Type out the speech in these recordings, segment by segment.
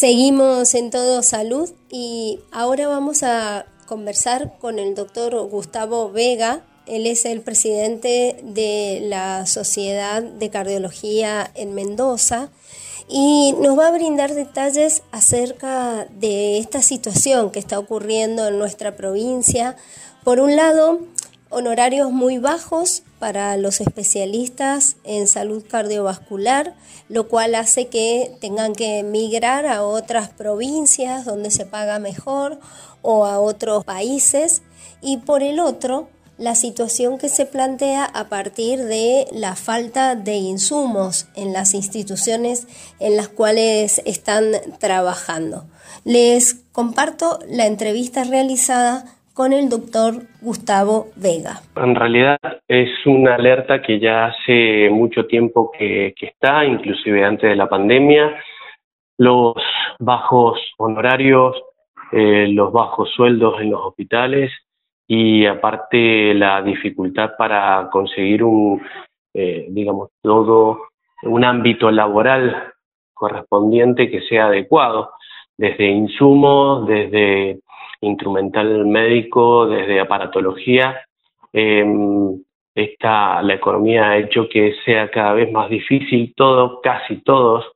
Seguimos en Todo Salud y ahora vamos a conversar con el doctor Gustavo Vega. Él es el presidente de la Sociedad de Cardiología en Mendoza y nos va a brindar detalles acerca de esta situación que está ocurriendo en nuestra provincia. Por un lado, honorarios muy bajos para los especialistas en salud cardiovascular, lo cual hace que tengan que migrar a otras provincias donde se paga mejor o a otros países. Y por el otro, la situación que se plantea a partir de la falta de insumos en las instituciones en las cuales están trabajando. Les comparto la entrevista realizada con el doctor Gustavo Vega. En realidad es una alerta que ya hace mucho tiempo que, está, inclusive antes de la pandemia. Los bajos honorarios, eh, los bajos sueldos en los hospitales y aparte la dificultad para conseguir un, eh, digamos, todo un ámbito laboral correspondiente que sea adecuado, desde insumos, desde instrumental médico, desde aparatología. Eh, esta, la economía ha hecho que sea cada vez más difícil todo, casi todos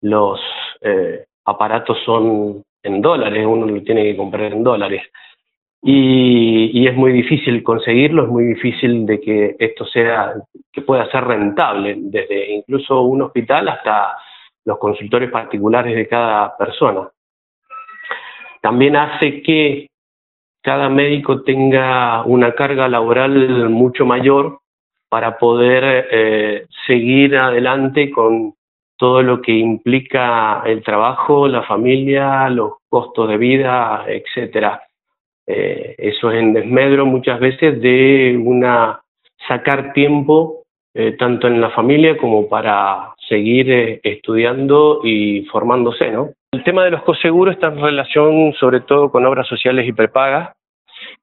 los eh, aparatos son en dólares, uno lo tiene que comprar en dólares. Y, es muy difícil conseguirlo, es muy difícil de que esto sea, que pueda ser rentable, desde incluso un hospital hasta los consultores particulares de cada persona también hace que cada médico tenga una carga laboral mucho mayor para poder eh, seguir adelante con todo lo que implica el trabajo, la familia, los costos de vida, etcétera. Eh, eso es en desmedro muchas veces de una sacar tiempo eh, tanto en la familia como para seguir estudiando y formándose, ¿no? El tema de los coseguros está en relación sobre todo con obras sociales y prepagas,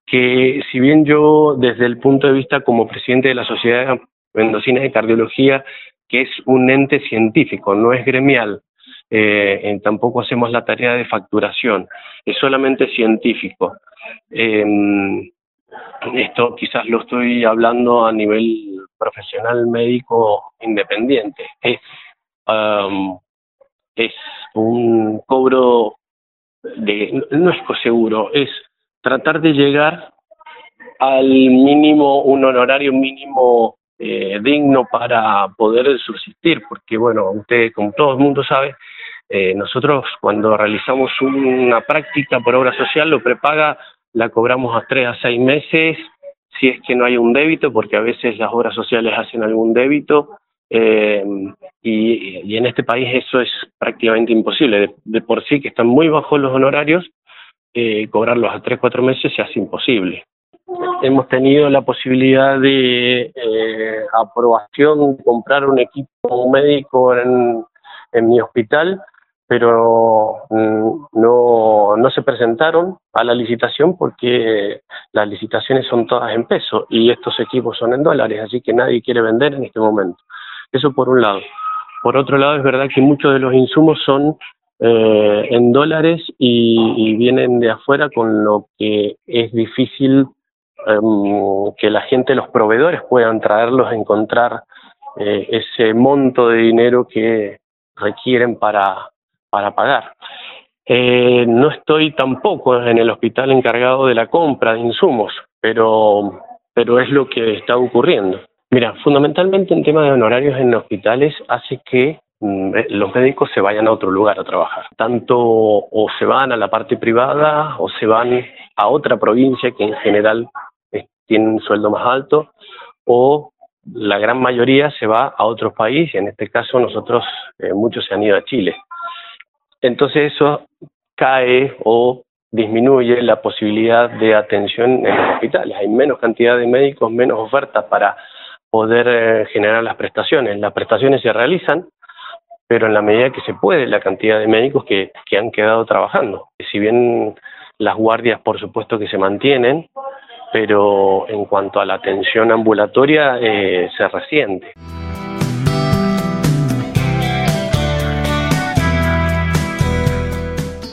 que si bien yo desde el punto de vista como presidente de la Sociedad Mendocina de Cardiología, que es un ente científico, no es gremial, eh, tampoco hacemos la tarea de facturación, es solamente científico. Em, esto quizás lo estoy hablando a nivel profesional médico independiente. Es un cobro de, no es seguro, es tratar de llegar al mínimo, un honorario mínimo eh, digno para poder subsistir, porque bueno, usted como todo el mundo sabe, eh, nosotros cuando realizamos una práctica por obra social, lo prepaga, la cobramos a tres a seis meses, si es que no hay un débito, porque a veces las obras sociales hacen algún débito, eh, y, en este país eso es prácticamente imposible. De, por sí que están muy bajos los honorarios, eh, cobrarlos a tres, cuatro meses se hace imposible. Hemos tenido la posibilidad de eh, aprobación de comprar un equipo médico en, en mi hospital, pero mm, no, no se presentaron a la licitación porque las licitaciones son todas en peso y estos equipos son en dólares, así que nadie quiere vender en este momento. Eso por un lado. Por otro lado, es verdad que muchos de los insumos son eh, en dólares y, vienen de afuera, con lo que es difícil em, que la gente, los proveedores puedan traerlos, encontrar eh, ese monto de dinero que requieren para, para pagar. Eh, no estoy tampoco en el hospital encargado de la compra de insumos, pero, pero es lo que está ocurriendo. Mira, fundamentalmente en tema de honorarios en hospitales hace que mm, eh, los médicos se vayan a otro lugar a trabajar. Tanto o se van a la parte privada o se van a otra provincia que en general tiene un sueldo más alto o la gran mayoría se va a otros países, en este caso nosotros eh, muchos se han ido a Chile. Entonces eso cae o disminuye la posibilidad de atención en los hospitales. Hay menos cantidad de médicos, menos ofertas para poder eh, generar las prestaciones. Las prestaciones se realizan, pero en la medida que se puede, la cantidad de médicos que, que han quedado trabajando. Si bien las guardias, por supuesto que se mantienen, pero en cuanto a la atención ambulatoria, eh, se resiente.